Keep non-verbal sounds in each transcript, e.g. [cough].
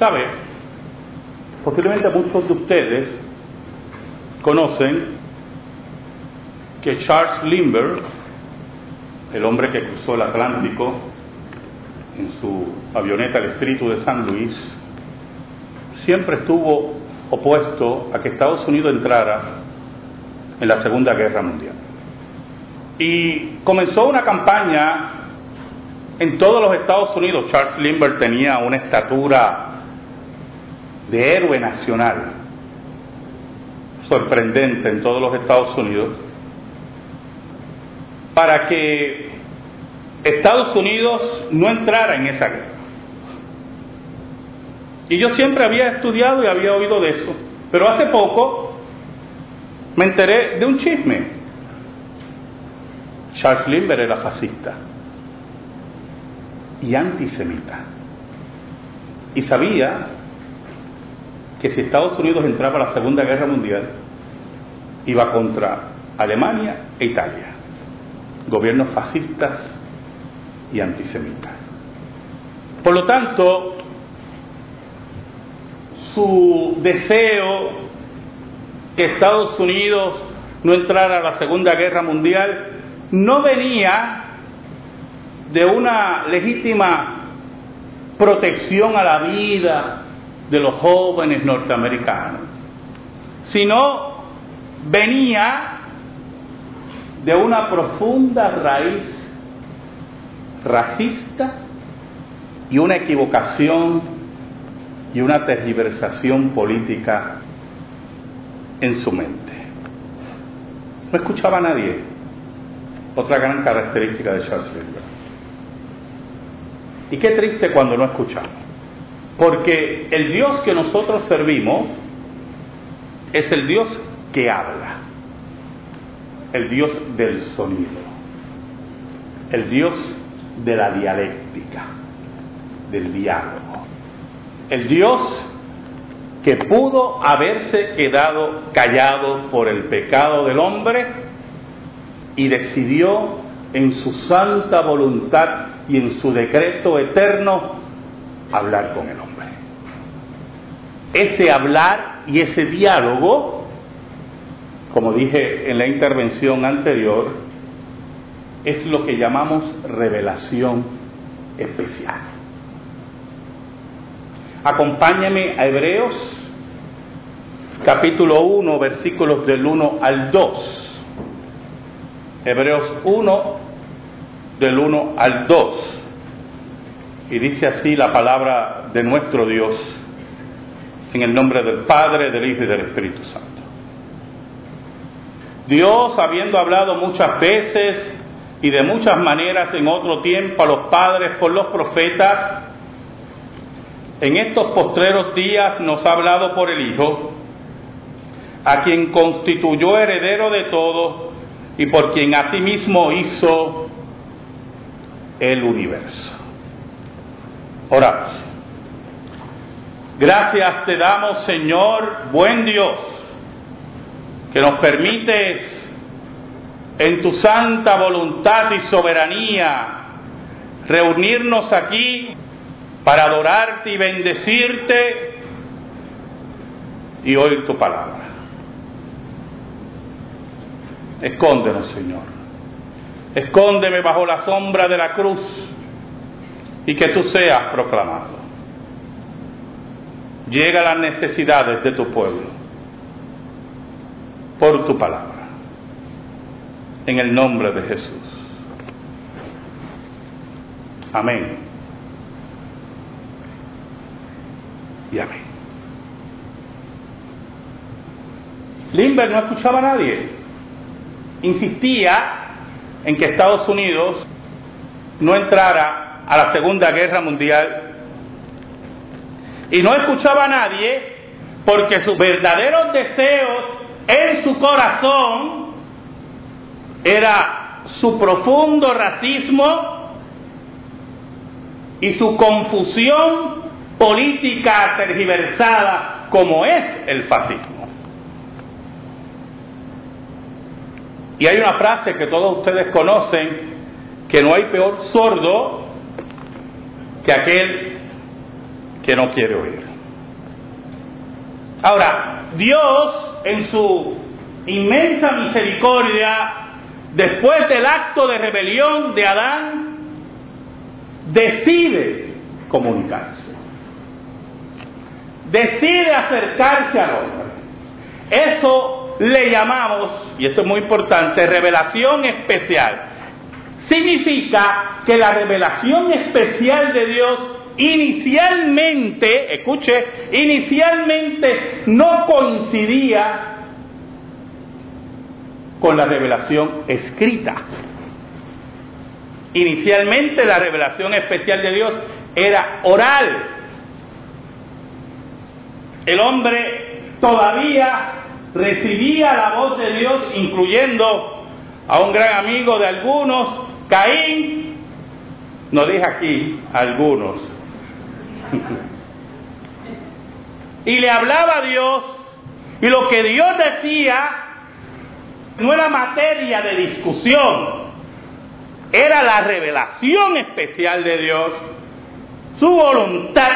¿Sabe? Posiblemente muchos de ustedes conocen que Charles Lindbergh, el hombre que cruzó el Atlántico en su avioneta el Espíritu de San Luis, siempre estuvo opuesto a que Estados Unidos entrara en la Segunda Guerra Mundial. Y comenzó una campaña en todos los Estados Unidos. Charles Lindbergh tenía una estatura de héroe nacional sorprendente en todos los Estados Unidos para que Estados Unidos no entrara en esa guerra. Y yo siempre había estudiado y había oído de eso, pero hace poco me enteré de un chisme. Charles Lindbergh era fascista y antisemita. Y sabía que si Estados Unidos entraba a la Segunda Guerra Mundial, iba contra Alemania e Italia, gobiernos fascistas y antisemitas. Por lo tanto, su deseo que Estados Unidos no entrara a la Segunda Guerra Mundial no venía de una legítima protección a la vida de los jóvenes norteamericanos, sino venía de una profunda raíz racista y una equivocación y una tergiversación política en su mente. No escuchaba a nadie. Otra gran característica de Charles Lindbergh. Y qué triste cuando no escuchamos. Porque el Dios que nosotros servimos es el Dios que habla. El Dios del sonido. El Dios de la dialéctica, del diálogo. El Dios que pudo haberse quedado callado por el pecado del hombre y decidió en su santa voluntad y en su decreto eterno hablar con el hombre. Ese hablar y ese diálogo, como dije en la intervención anterior, es lo que llamamos revelación especial. Acompáñame a Hebreos capítulo 1, versículos del 1 al 2. Hebreos 1, del 1 al 2. Y dice así la palabra de nuestro Dios, en el nombre del Padre, del Hijo y del Espíritu Santo. Dios, habiendo hablado muchas veces y de muchas maneras en otro tiempo a los padres por los profetas, en estos postreros días nos ha hablado por el Hijo, a quien constituyó heredero de todo y por quien asimismo hizo el universo. Oramos. Gracias te damos, Señor, buen Dios, que nos permites en tu santa voluntad y soberanía reunirnos aquí para adorarte y bendecirte y oír tu palabra. Escóndenos, Señor. Escóndeme bajo la sombra de la cruz y que tú seas proclamado. Llega a las necesidades de tu pueblo por tu palabra. En el nombre de Jesús. Amén. Y amén. Limber no escuchaba a nadie. Insistía en que Estados Unidos no entrara a la Segunda Guerra Mundial. Y no escuchaba a nadie porque sus verdaderos deseos en su corazón era su profundo racismo y su confusión política tergiversada como es el fascismo. Y hay una frase que todos ustedes conocen, que no hay peor sordo que aquel que no quiere oír. Ahora, Dios en su inmensa misericordia, después del acto de rebelión de Adán, decide comunicarse. Decide acercarse al hombre. Eso le llamamos, y esto es muy importante, revelación especial. Significa que la revelación especial de Dios inicialmente, escuche, inicialmente no coincidía con la revelación escrita. Inicialmente la revelación especial de Dios era oral. El hombre todavía recibía la voz de Dios, incluyendo a un gran amigo de algunos, Caín, no dije aquí algunos, y le hablaba a Dios, y lo que Dios decía no era materia de discusión, era la revelación especial de Dios, su voluntad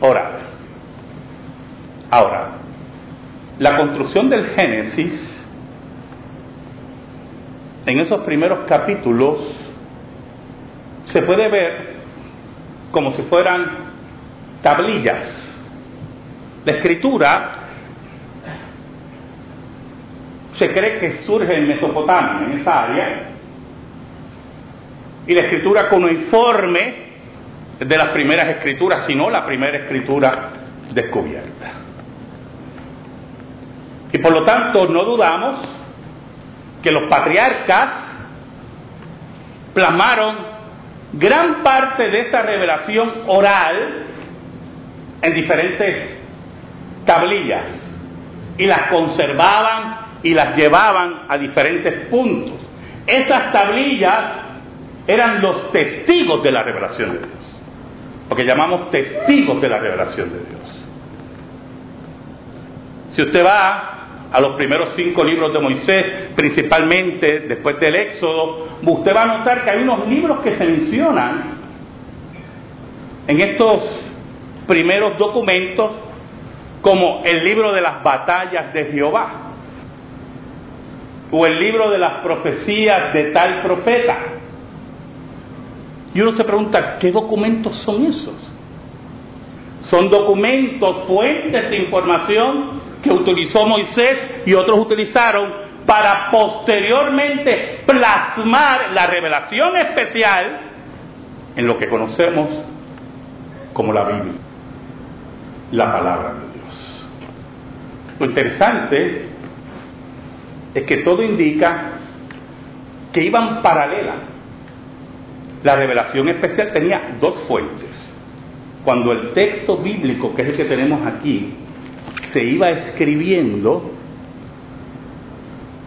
oral. Ahora, la construcción del Génesis, en esos primeros capítulos, se puede ver como si fueran tablillas. La escritura se cree que surge en Mesopotamia, en esa área, y la escritura informe de las primeras escrituras, sino la primera escritura descubierta. Y por lo tanto no dudamos que los patriarcas plasmaron gran parte de esa revelación oral en diferentes tablillas y las conservaban y las llevaban a diferentes puntos. Esas tablillas eran los testigos de la revelación de Dios, lo que llamamos testigos de la revelación de Dios. Si usted va a los primeros cinco libros de Moisés, principalmente después del Éxodo, usted va a notar que hay unos libros que se mencionan en estos primeros documentos como el libro de las batallas de Jehová o el libro de las profecías de tal profeta. Y uno se pregunta, ¿qué documentos son esos? Son documentos, fuentes de información que utilizó Moisés y otros utilizaron para posteriormente plasmar la revelación especial en lo que conocemos como la Biblia, la palabra de Dios. Lo interesante es que todo indica que iban paralelas. La revelación especial tenía dos fuentes. Cuando el texto bíblico, que es el que tenemos aquí, se iba escribiendo,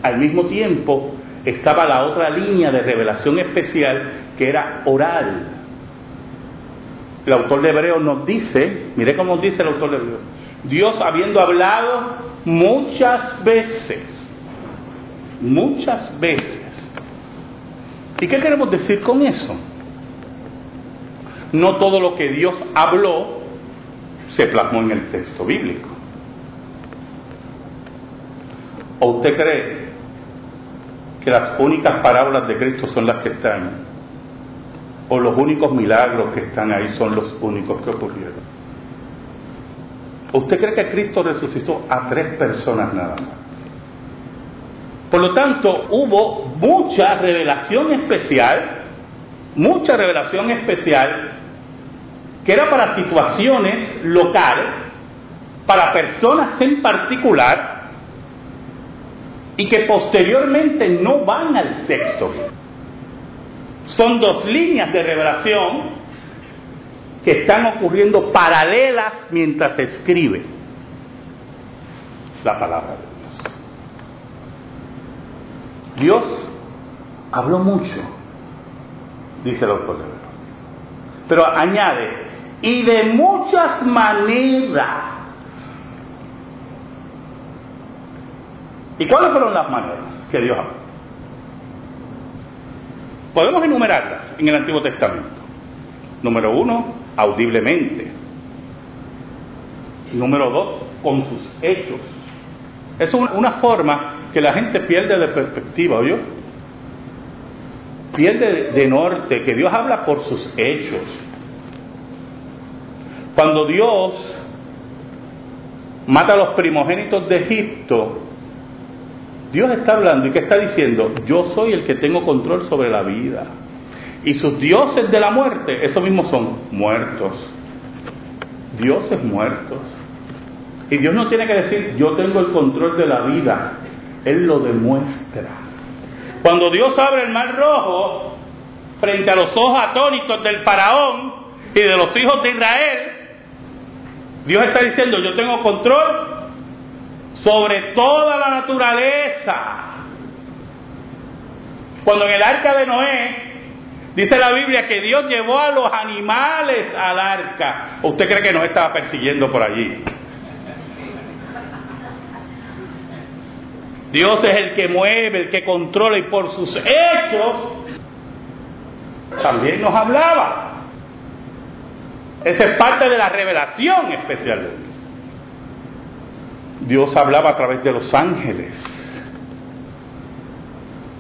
al mismo tiempo estaba la otra línea de revelación especial que era oral. El autor de Hebreos nos dice, mire cómo dice el autor de Hebreos, Dios habiendo hablado muchas veces, muchas veces. ¿Y qué queremos decir con eso? No todo lo que Dios habló se plasmó en el texto bíblico. ¿O usted cree que las únicas parábolas de Cristo son las que están? ¿O los únicos milagros que están ahí son los únicos que ocurrieron? ¿Usted cree que Cristo resucitó a tres personas nada más? Por lo tanto, hubo mucha revelación especial, mucha revelación especial, que era para situaciones locales, para personas en particular, y que posteriormente no van al texto. Son dos líneas de revelación que están ocurriendo paralelas mientras se escribe la palabra de Dios. Dios habló mucho, dice el autor de Pero añade, y de muchas maneras ¿Y cuáles fueron las maneras que Dios habló? Podemos enumerarlas en el Antiguo Testamento. Número uno, audiblemente. Número dos, con sus hechos. Es una forma que la gente pierde de perspectiva, ¿oyó? Pierde de norte, que Dios habla por sus hechos. Cuando Dios mata a los primogénitos de Egipto, Dios está hablando y que está diciendo, yo soy el que tengo control sobre la vida. Y sus dioses de la muerte, esos mismos son muertos. Dioses muertos. Y Dios no tiene que decir, yo tengo el control de la vida. Él lo demuestra. Cuando Dios abre el mar rojo frente a los ojos atónitos del faraón y de los hijos de Israel, Dios está diciendo, yo tengo control sobre toda la naturaleza. Cuando en el arca de Noé dice la Biblia que Dios llevó a los animales al arca, ¿usted cree que Noé estaba persiguiendo por allí? Dios es el que mueve, el que controla y por sus hechos también nos hablaba. Esa es parte de la revelación especial de Dios. Hablaba a través de los ángeles.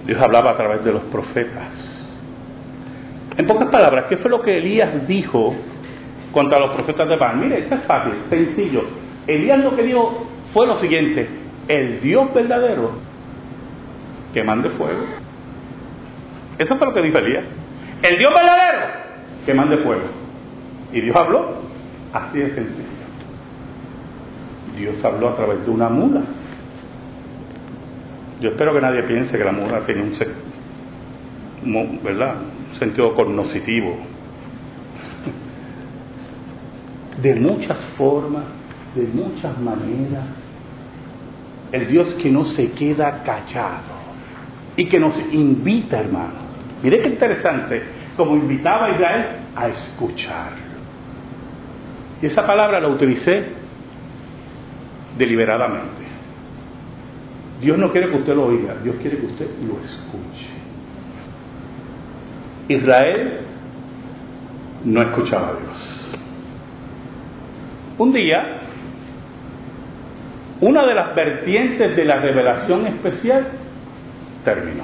Dios hablaba a través de los profetas. En pocas palabras, ¿qué fue lo que Elías dijo contra los profetas de Baal? Mire, eso es fácil, sencillo. Elías lo que dijo fue lo siguiente, el Dios verdadero que mande fuego. Eso fue lo que dijo Elías. El Dios verdadero que mande fuego. Y Dios habló así de sencillo. Dios habló a través de una mula. Yo espero que nadie piense que la mula tiene un, ¿verdad? un sentido cognoscitivo. De muchas formas, de muchas maneras, el Dios que no se queda callado y que nos invita, hermanos. Mire qué interesante, como invitaba a Israel a escucharlo. Y esa palabra la utilicé deliberadamente. Dios no quiere que usted lo oiga, Dios quiere que usted lo escuche. Israel no escuchaba a Dios. Un día, una de las vertientes de la revelación especial terminó.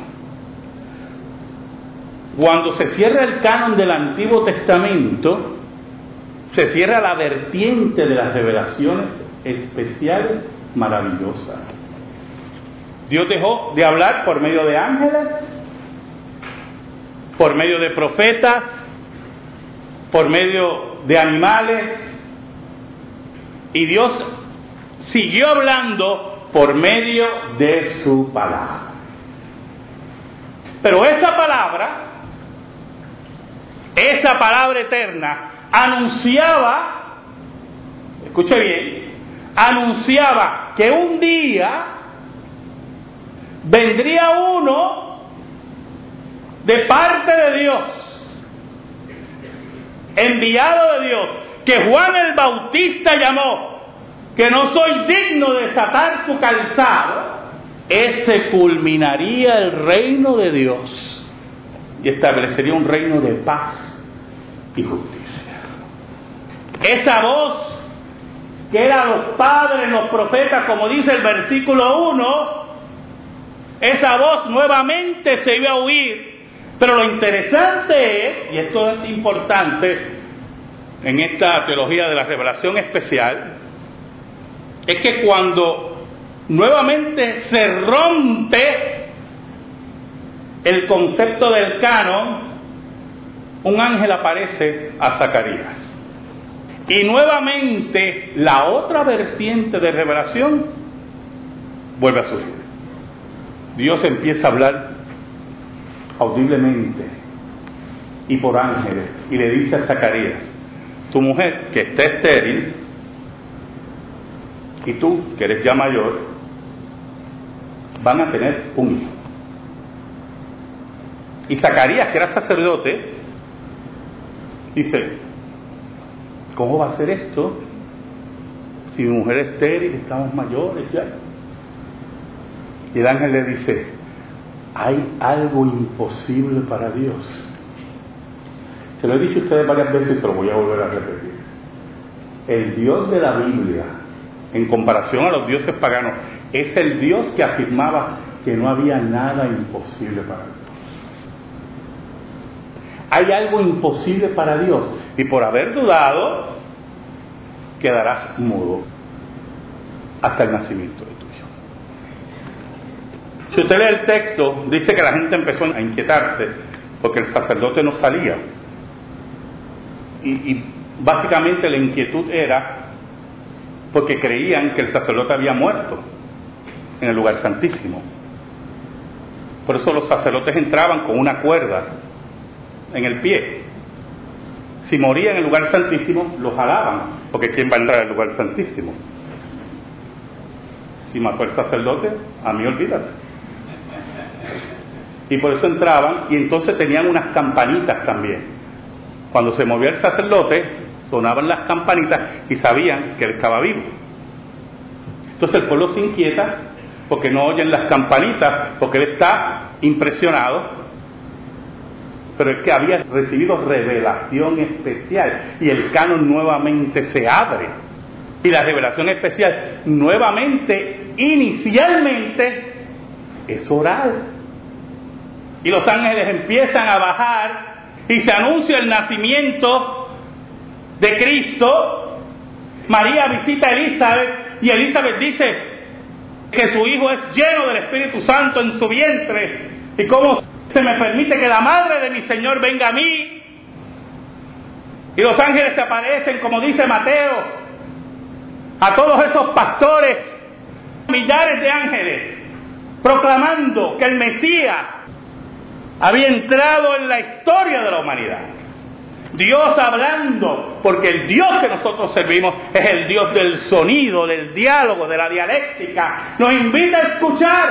Cuando se cierra el canon del Antiguo Testamento, se cierra la vertiente de las revelaciones especiales maravillosas. Dios dejó de hablar por medio de ángeles, por medio de profetas, por medio de animales, y Dios siguió hablando por medio de su palabra. Pero esa palabra, esa palabra eterna, anunciaba, escuche bien, anunciaba que un día vendría uno de parte de Dios, enviado de Dios, que Juan el Bautista llamó, que no soy digno de desatar su calzado, ese culminaría el reino de Dios y establecería un reino de paz y justicia. Esa voz que eran los padres, los profetas, como dice el versículo 1, esa voz nuevamente se iba a oír. Pero lo interesante es, y esto es importante en esta teología de la revelación especial, es que cuando nuevamente se rompe el concepto del canon, un ángel aparece a Zacarías. Y nuevamente la otra vertiente de revelación vuelve a surgir. Dios empieza a hablar audiblemente y por ángeles y le dice a Zacarías, tu mujer que está estéril y tú que eres ya mayor, van a tener un hijo. Y Zacarías, que era sacerdote, dice, ¿cómo va a ser esto? Si mi mujer es estéril, estamos mayores ya. Y el ángel le dice, hay algo imposible para Dios. Se lo he dicho a ustedes varias veces y se lo voy a volver a repetir. el Dios de la Biblia, en comparación a los dioses paganos, es el Dios que afirmaba que no había nada imposible para Dios. Hay algo imposible para Dios y por haber dudado quedarás mudo hasta el nacimiento de tu hijo. Si usted lee el texto, dice que la gente empezó a inquietarse porque el sacerdote no salía. Y, y básicamente la inquietud era porque creían que el sacerdote había muerto en el lugar santísimo. Por eso los sacerdotes entraban con una cuerda en el pie. Si moría en el lugar santísimo, lo jalaban, porque ¿quién va a entrar al lugar santísimo? Si mató el sacerdote, a mí olvídate. Y por eso entraban y entonces tenían unas campanitas también. Cuando se movía el sacerdote, sonaban las campanitas y sabían que él estaba vivo. Entonces el pueblo se inquieta porque no oyen las campanitas, porque él está impresionado. Pero es que había recibido revelación especial y el canon nuevamente se abre. Y la revelación especial nuevamente, inicialmente, es oral. Y los ángeles empiezan a bajar y se anuncia el nacimiento de Cristo. María visita a Elizabeth y Elizabeth dice que su hijo es lleno del Espíritu Santo en su vientre. ¿Y cómo se me permite que la madre de mi Señor venga a mí? Y los ángeles se aparecen, como dice Mateo, a todos esos pastores, millares de ángeles, proclamando que el Mesías había entrado en la historia de la humanidad. Dios hablando, porque el Dios que nosotros servimos es el Dios del sonido, del diálogo, de la dialéctica. Nos invita a escuchar.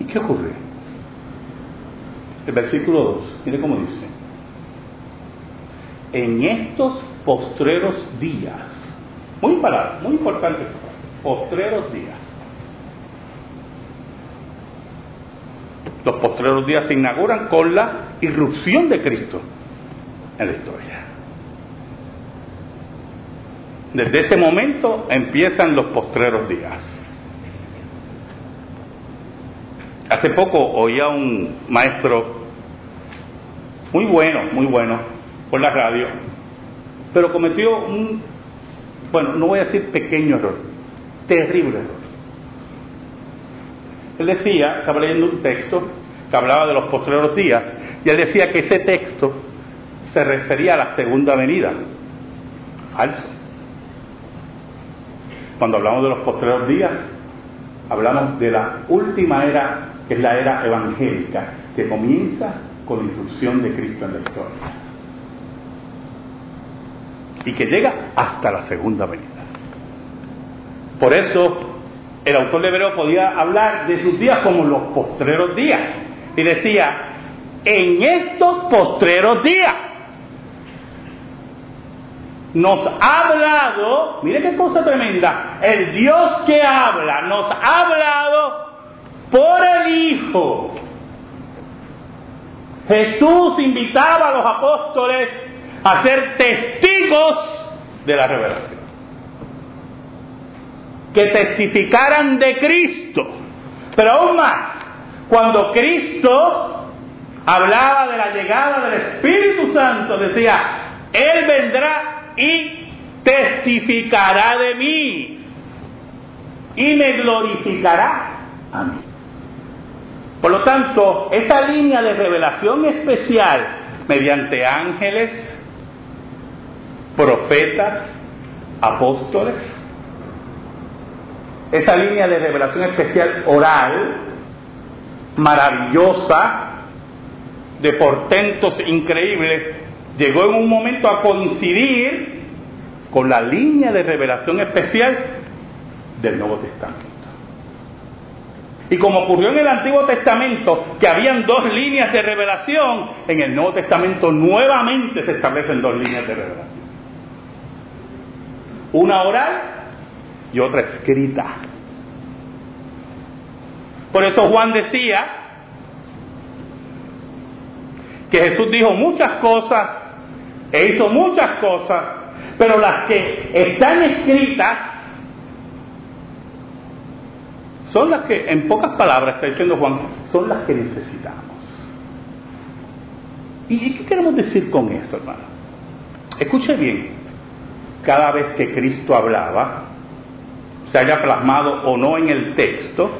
¿Y qué ocurre? El versículo 2, mire cómo dice. En estos postreros días, muy parado, muy importante, postreros días. Los postreros días se inauguran con la irrupción de Cristo en la historia. Desde ese momento empiezan los postreros días. Hace poco oía un maestro muy bueno, muy bueno, por la radio, pero cometió un, bueno, no voy a decir pequeño error, terrible error. Él decía, estaba leyendo un texto que hablaba de los postreros días, y él decía que ese texto se refería a la segunda venida. Falso. Cuando hablamos de los postreros días, hablamos de la última era, es la era evangélica, que comienza con la instrucción de Cristo en la historia. Y que llega hasta la segunda venida. Por eso el autor de Hebreo podía hablar de sus días como los postreros días. Y decía, en estos postreros días nos ha hablado, mire qué cosa tremenda, el Dios que habla nos ha hablado por el Hijo. Jesús invitaba a los apóstoles a ser testigos de la revelación. Que testificaran de Cristo. Pero aún más, cuando Cristo hablaba de la llegada del Espíritu Santo, decía, Él vendrá y testificará de mí y me glorificará a mí. Por lo tanto, esa línea de revelación especial mediante ángeles, profetas, apóstoles, esa línea de revelación especial oral, maravillosa, de portentos increíbles, llegó en un momento a coincidir con la línea de revelación especial del Nuevo Testamento. Y como ocurrió en el Antiguo Testamento, que habían dos líneas de revelación, en el Nuevo Testamento nuevamente se establecen dos líneas de revelación. Una oral y otra escrita. Por eso Juan decía que Jesús dijo muchas cosas e hizo muchas cosas Pero las que están escritas son las que, en pocas palabras, está diciendo Juan, son las que necesitamos. ¿Y qué queremos decir con eso, hermano? Escuche bien, cada vez que Cristo hablaba, se haya plasmado o no en el texto,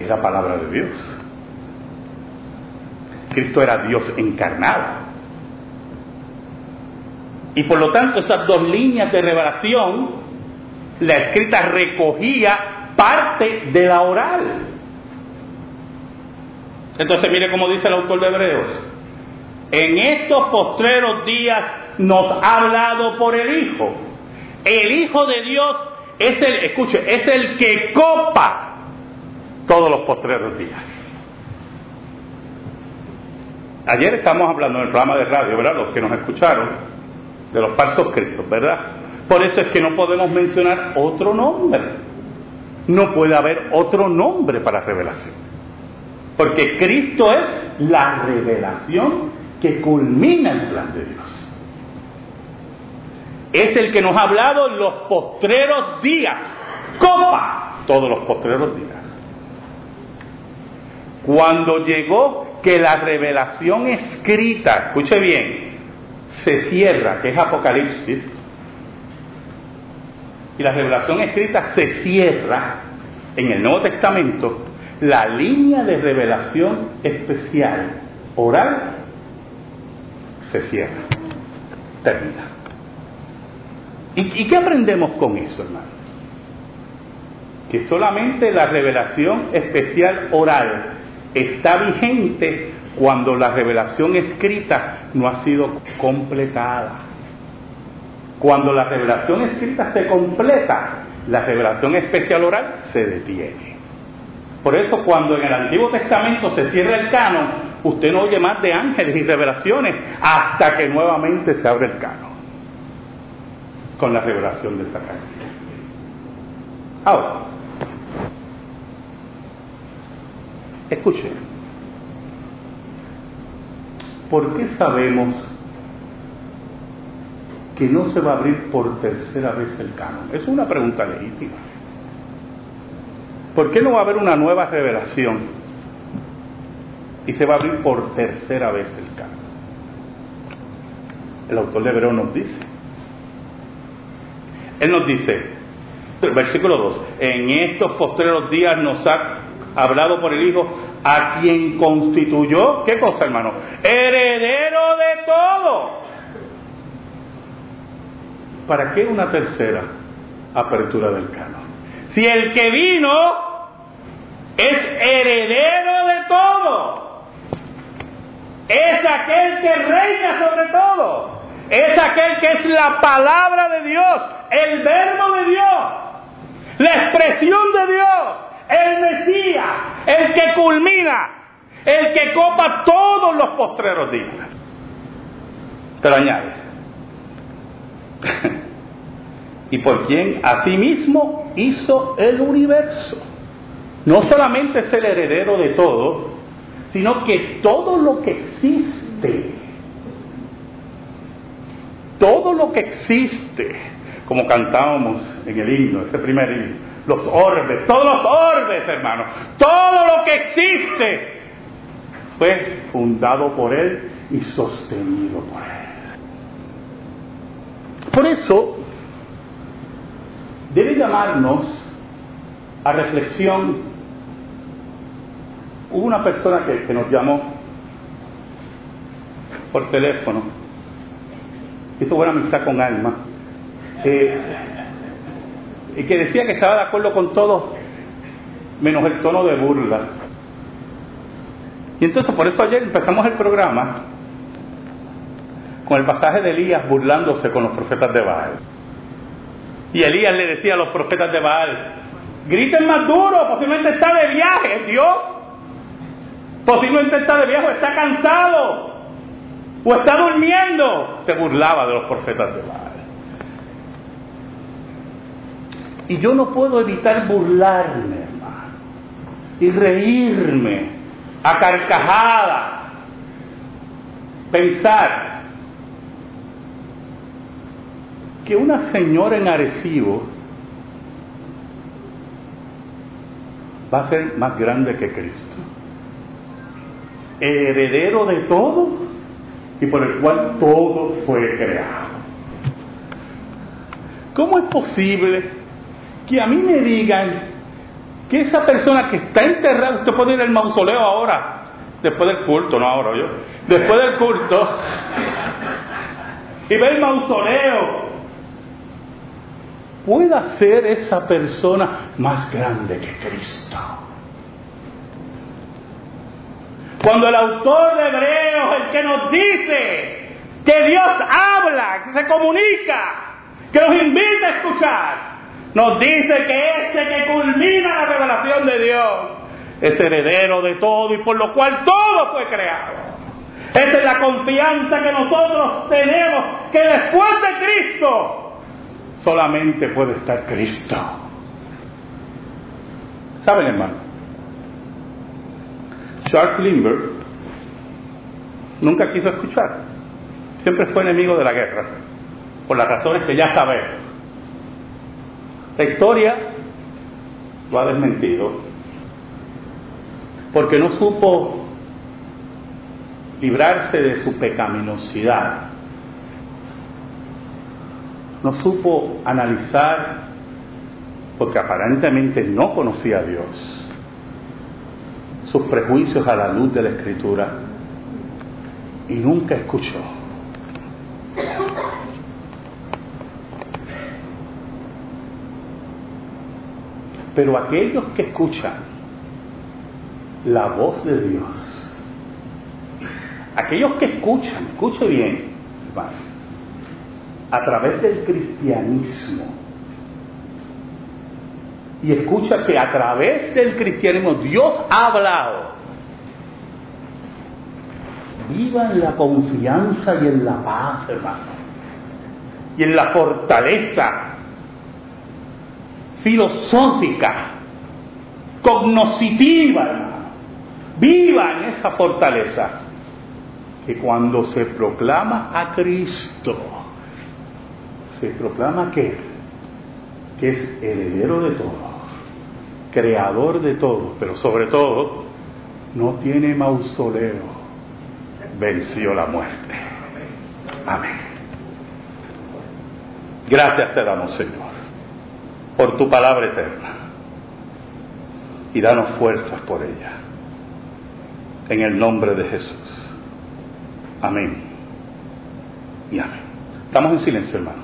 era palabra de Dios. Cristo era Dios encarnado. Y por lo tanto esas dos líneas de revelación, la escrita recogía parte de la oral. Entonces mire cómo dice el autor de Hebreos. En estos postreros días nos ha hablado por el Hijo. El Hijo de Dios es el, escuche, es el que copa todos los postreros días. Ayer estamos hablando en el programa de radio, ¿verdad? Los que nos escucharon, de los falsos cristos, ¿verdad? Por eso es que no podemos mencionar otro nombre. No puede haber otro nombre para revelación. Porque Cristo es la revelación que culmina el plan de Dios es el que nos ha hablado los postreros días. Copa todos los postreros días. Cuando llegó que la revelación escrita, escuche bien, se cierra, que es Apocalipsis, y la revelación escrita se cierra en el Nuevo Testamento, la línea de revelación especial oral se cierra, termina. ¿Y, qué aprendemos con eso, hermano? Que solamente la revelación especial oral está vigente cuando la revelación escrita no ha sido completada. Cuando la revelación escrita se completa, la revelación especial oral se detiene. Por eso cuando en el Antiguo Testamento se cierra el canon, usted no oye más de ángeles y revelaciones hasta que nuevamente se abre el canon con la revelación de Zacarías. Ahora, escuche, ¿por qué sabemos que no se va a abrir por tercera vez el canon? Es una pregunta legítima. ¿Por qué no va a haber una nueva revelación y se va a abrir por tercera vez el canon? El autor de Hebreo nos dice, él nos dice, versículo 2, en estos postreros días nos ha hablado por el Hijo, a quien constituyó, ¿qué cosa hermano? Heredero de todo. ¿Para qué una tercera apertura del canon? Si el que vino es heredero de todo, es aquel que reina sobre todo, es aquel que es la palabra de Dios, el verbo de Dios, la expresión de Dios, el Mesías, el que culmina, el que copa todos los postreros días. Pero añade, y por quien asimismo hizo el universo. No solamente es el heredero de todo, sino que todo lo que existe, todo lo que existe, como cantábamos en el himno, ese primer himno, los orbes, todos los orbes, hermanos, todo lo que existe fue fundado por Él y sostenido por Él. Por eso, debe llamarnos a reflexión. Hubo una persona que, nos llamó por teléfono, hizo buena amistad con Alma, y que decía que estaba de acuerdo con todo, menos el tono de burla. Y entonces por eso ayer empezamos el programa con el pasaje de Elías burlándose con los profetas de Baal. Y Elías le decía a los profetas de Baal, griten más duro, posiblemente está de viaje, Dios. Posiblemente está de viaje, o está cansado, o está durmiendo. Se burlaba de los profetas de Baal. Y yo no puedo evitar burlarme, hermano, y reírme a carcajada, pensar que una señora en Arecibo va a ser más grande que Cristo. Heredero de todo y por el cual todo fue creado. ¿Cómo es posible que a mí me digan que esa persona que está enterrada, usted puede ir al mausoleo ahora, después del culto, no ahora yo, después del culto, [laughs] y ve el mausoleo, pueda ser esa persona más grande que Cristo. Cuando el autor de Hebreos, el que nos dice que Dios habla, que se comunica, que nos invita a escuchar, nos dice que este que culmina la revelación de Dios es heredero de todo y por lo cual todo fue creado. Esa es la confianza que nosotros tenemos, que después de Cristo solamente puede estar Cristo. ¿Saben, hermano? Charles Lindbergh nunca quiso escuchar. Siempre fue enemigo de la guerra, por las razones que ya sabemos. La historia lo ha desmentido, porque no supo librarse de su pecaminosidad no supo analizar, porque aparentemente no conocía a Dios, sus prejuicios a la luz de la escritura y nunca escuchó. Pero aquellos que escuchan la voz de Dios, aquellos que escuchan, escuche bien, hermano, a través del cristianismo. Y escucha que a través del cristianismo Dios ha hablado. Viva en la confianza y en la paz, hermano. Y en la fortaleza filosófica, cognoscitiva, hermano. Viva en esa fortaleza. Que cuando se proclama a Cristo, se proclama que, que es heredero de todo, creador de todo, pero sobre todo no tiene mausoleo, venció la muerte. Amén. Gracias te damos, Señor, por tu palabra eterna. Y danos fuerzas por ella. En el nombre de Jesús. Amén. Y amén. Estamos en silencio, hermano.